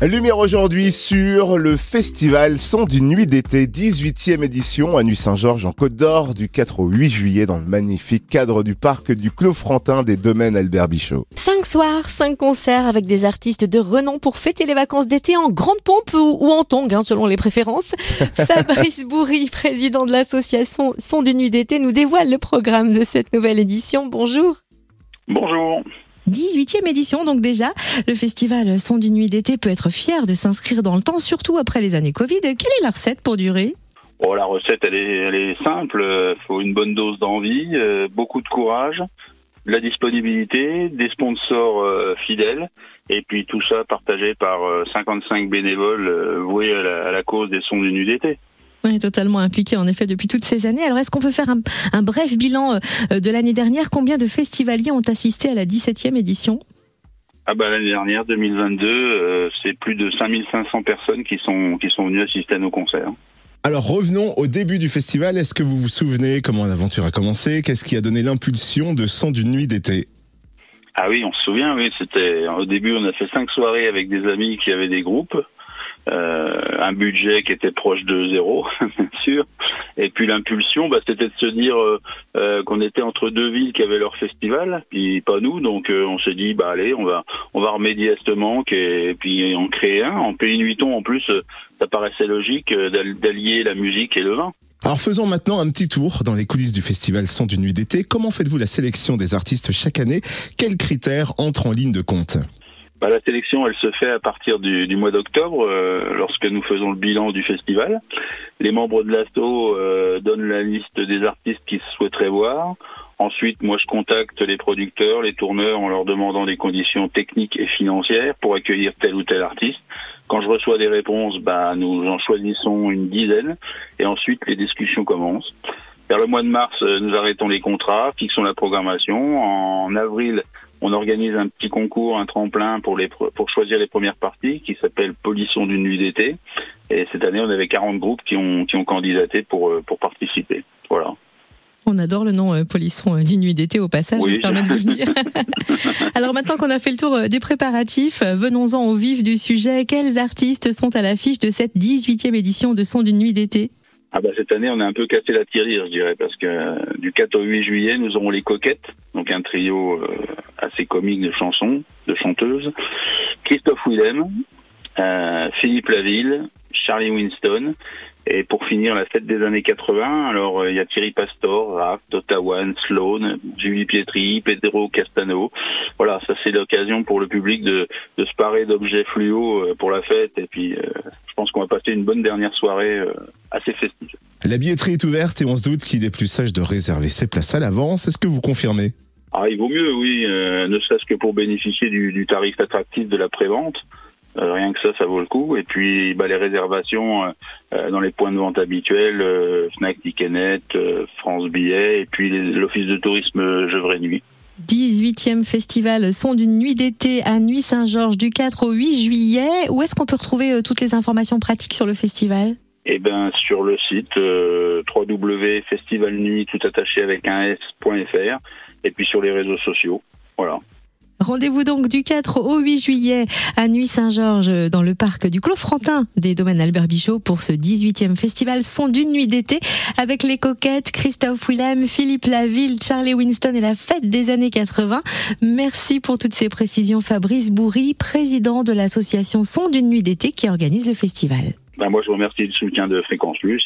Lumière aujourd'hui sur le festival Son d'une nuit d'été, 18e édition à Nuit-Saint-Georges en Côte d'Or du 4 au 8 juillet dans le magnifique cadre du parc du Clos Frantin des domaines Albert Bichot. Cinq soirs, cinq concerts avec des artistes de renom pour fêter les vacances d'été en grande pompe ou, en tongue, hein, selon les préférences. Fabrice Bourri, président de l'association Son d'une nuit d'été, nous dévoile le programme de cette nouvelle édition. Bonjour. Bonjour. 18e édition donc déjà. Le festival Son d'une nuit d'été peut être fier de s'inscrire dans le temps, surtout après les années Covid. Quelle est la recette pour durer? Oh, la recette, elle est, simple. Il faut une bonne dose d'envie, euh, beaucoup de courage, la disponibilité, des sponsors euh, fidèles, et puis tout ça partagé par 55 euh, bénévoles voués à la, à la, cause des sons d'une nuit d'été. Oui, totalement impliqué en effet depuis toutes ces années. Alors est-ce qu'on peut faire un, un bref bilan euh, de l'année dernière? Combien de festivaliers ont assisté à la 17e édition? Ah bah, L'année dernière, 2022, euh, c'est plus de 5500 personnes qui sont, qui sont venues assister à nos concerts. Alors revenons au début du festival. Est-ce que vous vous souvenez comment l'aventure a commencé? Qu'est-ce qui a donné l'impulsion de Son d'une nuit d'été? Ah oui, on se souvient, oui. C'était au début, on a fait cinq soirées avec des amis qui avaient des groupes. Euh, un budget qui était proche de zéro, bien sûr. Et puis l'impulsion, bah, c'était de se dire euh, euh, qu'on était entre deux villes qui avaient leur festival, puis pas nous. Donc on s'est dit, bah allez, on va on va remédier à ce manque et, puis en créer un. En Pays Nuiton, en plus, ça paraissait logique d'allier la musique et le vin. Alors faisons maintenant un petit tour dans les coulisses du festival Son d'une nuit d'été. Comment faites-vous la sélection des artistes chaque année? Quels critères entrent en ligne de compte? Bah, la sélection, elle se fait à partir du, du mois d'octobre, euh, lorsque nous faisons le bilan du festival. Les membres de l'ASTO euh, donnent la liste des artistes qu'ils souhaiteraient voir. Ensuite, moi, je contacte les producteurs, les tourneurs, en leur demandant des conditions techniques et financières pour accueillir tel ou tel artiste. Quand je reçois des réponses, bah, nous en choisissons une dizaine, et ensuite les discussions commencent. Vers le mois de mars, euh, nous arrêtons les contrats, fixons la programmation. En avril, on organise un petit concours, un tremplin pour les pour choisir les premières parties qui s'appelle Polisson d'une nuit d'été. Et cette année, on avait 40 groupes qui ont qui ont candidaté pour euh, pour participer. Voilà. On adore le nom euh, Polisson euh, d'une nuit d'été au passage, je me permets de vous le dire. Alors maintenant qu'on a fait le tour des préparatifs, venons-en au vif du sujet. Quels artistes sont à l'affiche de cette 18e édition de Son d'une nuit d'été? Ah bah cette année on a un peu cassé la tirelire je dirais parce que du 4 au 8 juillet nous aurons les Coquettes donc un trio assez comique de chansons, de chanteuses. Christophe Willem, euh, Philippe Laville, Charlie Winston. Et pour finir, la fête des années 80, alors euh, il y a Thierry Pastor, Raph, Dotawan, Sloan, Julie Pietri, Pedro Castano. Voilà, ça c'est l'occasion pour le public de, se parer d'objets fluo euh, pour la fête. Et puis, je pense qu'on va passer une bonne dernière soirée assez festive. La billetterie est ouverte et on se doute qu'il est plus sage de réserver ses places à l'avance. Est-ce que vous confirmez? Ah, il vaut mieux, oui, euh, ne serait-ce que pour bénéficier du, du tarif attractif de la prévente. Euh, rien que ça, ça vaut le coup. Et puis, bah, les réservations euh, dans les points de vente habituels, Fnac, Ticketnet, France Billet, et puis l'Office de tourisme Gevrey Nuit. 18e festival Son d'une nuit d'été à Nuit Saint-Georges du 4 au 8 juillet. Où est-ce qu'on peut retrouver toutes les informations pratiques sur le festival? Eh ben sur le site euh, www.festivalnuit tout attaché avec un s.fr et puis sur les réseaux sociaux. Voilà. Rendez-vous donc du 4 au 8 juillet à Nuit Saint-Georges dans le parc du Clos Frantin des domaines Albert Bichot pour ce 18e festival Son d'une nuit d'été avec les coquettes Christophe Willem, Philippe Laville, Charlie Winston et la fête des années 80. Merci pour toutes ces précisions Fabrice Bourri, président de l'association Son d'une nuit d'été qui organise le festival. Ben moi, je vous remercie du soutien de Fréquence Plus